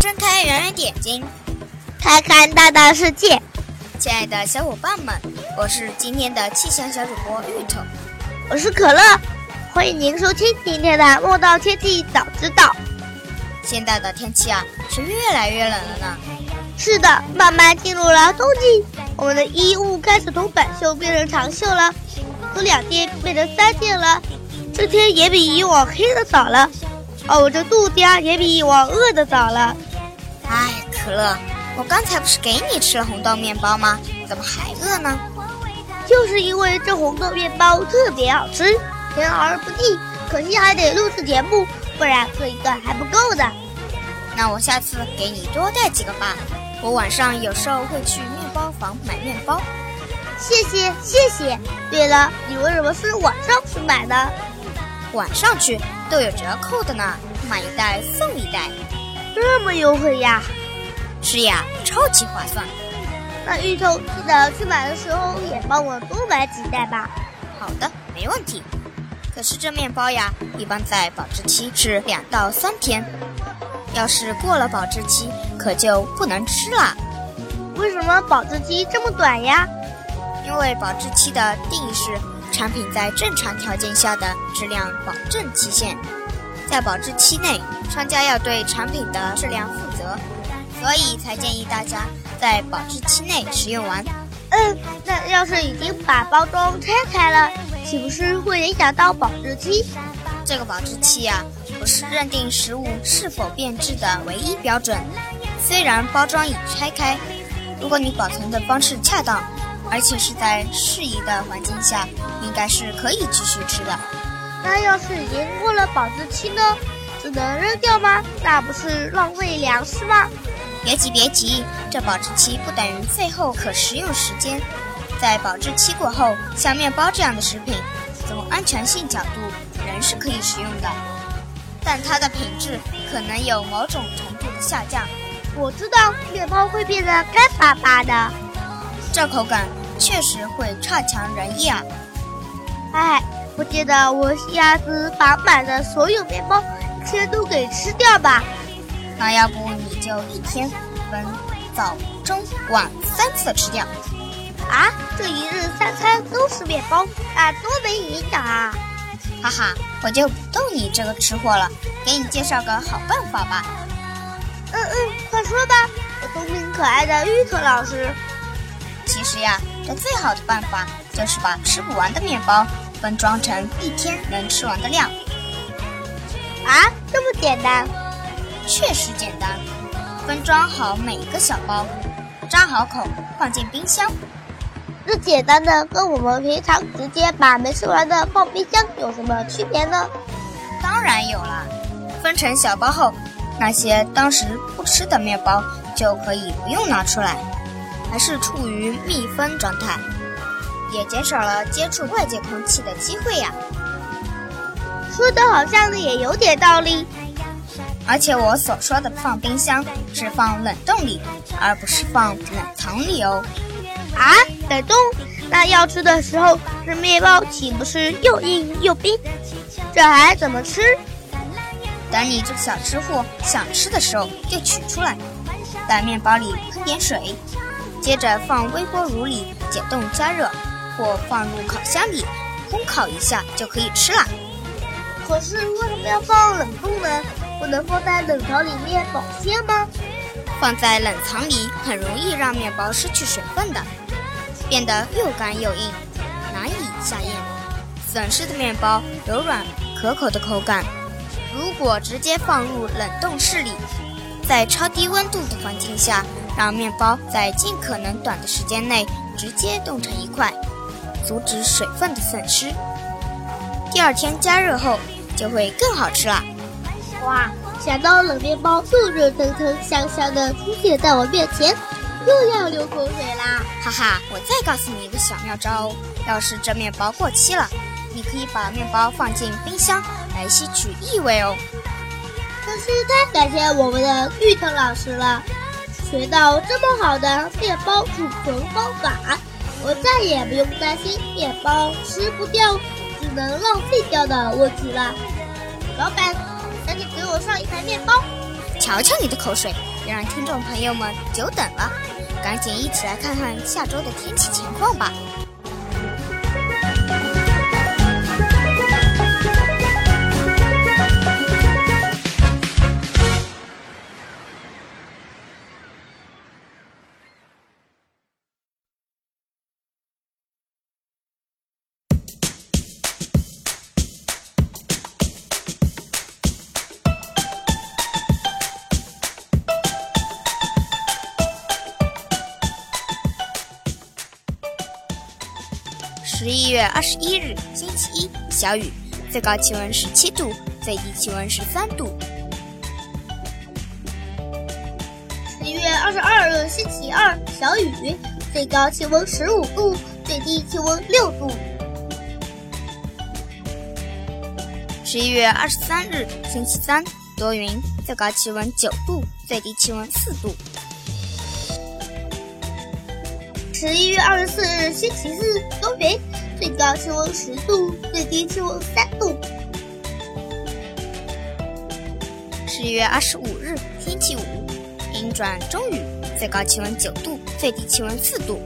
睁开圆圆眼睛，看看大大世界。亲爱的小伙伴们，我是今天的气象小主播芋头，我是可乐，欢迎您收听今天的《莫道天气早知道》。现在的天气啊，是越来越冷了呢。是的，慢慢进入了冬季，我们的衣物开始从短袖变成长袖了，从两件变成三件了，这天也比以往黑的早了。哦，我这肚子呀也比以往饿的早了。哎，可乐，我刚才不是给你吃了红豆面包吗？怎么还饿呢？就是因为这红豆面包特别好吃，甜而不腻。可惜还得录制节目，不然喝一个还不够的。那我下次给你多带几个吧。我晚上有时候会去面包房买面包。谢谢谢谢。对了，你为什么是晚上去买呢？晚上去都有折扣的呢，买一袋送一袋，这么优惠呀！是呀，超级划算。那芋头记得去买的时候也帮我多买几袋吧。好的，没问题。可是这面包呀，一般在保质期是两到三天，要是过了保质期，可就不能吃了。为什么保质期这么短呀？因为保质期的定义是。产品在正常条件下的质量保证期限，在保质期内，商家要对产品的质量负责，所以才建议大家在保质期内食用完。嗯，那要是已经把包装拆开了，岂不是会影响到保质期？这个保质期呀，不是认定食物是否变质的唯一标准。虽然包装已拆开，如果你保存的方式恰当。而且是在适宜的环境下，应该是可以继续吃的。那要是已经过了保质期呢？只能扔掉吗？那不是浪费粮食吗？别急别急，这保质期不等于最后可食用时间。在保质期过后，像面包这样的食品，从安全性角度仍是可以食用的，但它的品质可能有某种程度的下降。我知道面包会变得干巴巴的，这口感。确实会差强人意啊！哎，不记得我下次把买的所有面包全都给吃掉吧。那要不你就一天分早、中、晚三次吃掉。啊，这一日三餐都是面包，那多没营养啊！哈哈，我就不逗你这个吃货了，给你介绍个好办法吧。嗯嗯，快说吧，我聪明可爱的芋头老师。其实呀。这最好的办法就是把吃不完的面包分装成一天能吃完的量。啊，这么简单？确实简单。分装好每个小包，扎好口，放进冰箱。这简单的跟我们平常直接把没吃完的放冰箱有什么区别呢？当然有了。分成小包后，那些当时不吃的面包就可以不用拿出来。还是处于密封状态，也减少了接触外界空气的机会呀。说的好像也有点道理。而且我所说的放冰箱是放冷冻里，而不是放冷藏里哦。啊，冷冻？那要吃的时候，这面包岂不是又硬又冰？这还怎么吃？等你这个小吃货想吃的时候，就取出来，在面包里喷点水。接着放微波炉里解冻加热，或放入烤箱里烘烤一下就可以吃了。可是为什么要放冷冻呢？不能放在冷藏里面保鲜吗？放在冷藏里很容易让面包失去水分的，变得又干又硬，难以下咽。损失的面包柔软可口的口感。如果直接放入冷冻室里，在超低温度的环境下，让面包在尽可能短的时间内直接冻成一块，阻止水分的散失。第二天加热后就会更好吃了！哇，想到冷面包又热腾腾、香香的出现在我面前，又要流口水啦！哈哈，我再告诉你一个小妙招哦，要是这面包过期了，你可以把面包放进冰箱来吸取异味哦。真是太感谢我们的玉腾老师了，学到这么好的面包储存方法，我再也不用担心面包吃不掉。只能浪费掉的问题了。老板，赶紧给我上一盘面包。瞧瞧你的口水，让听众朋友们久等了。赶紧一起来看看下周的天气情况吧。十一月二十一日，星期一，小雨，最高气温十七度，最低气温十三度。十一月二十二日，星期二，小雨，最高气温十五度，最低气温六度。十一月二十三日，星期三，多云，最高气温九度，最低气温四度。十一月二十四日，星期四，多云。最高气温十度，最低气温三度。十一月二十五日，星期五，阴转中雨，最高气温九度，最低气温四度。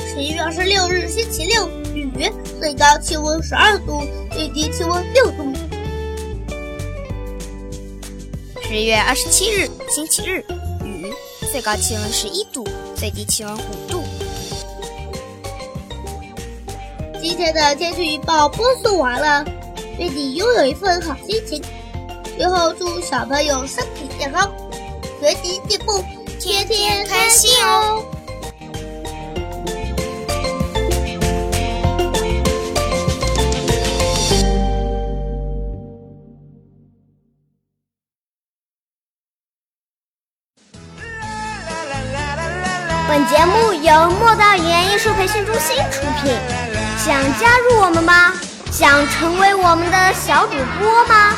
十一月二十六日，星期六，雨，最高气温十二度，最低气温六度。十一月二十七日，星期日，雨，最高气温十一度，最低气温五今天的天气预报播送完了，愿你拥有一份好心情。最后祝小朋友身体健康，学习进步，天天开心哦！本节目由莫道语言艺术培训中心出品。想加入我们吗？想成为我们的小主播吗？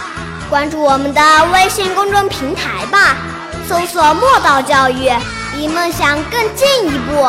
关注我们的微信公众平台吧，搜索“墨道教育”，离梦想更进一步。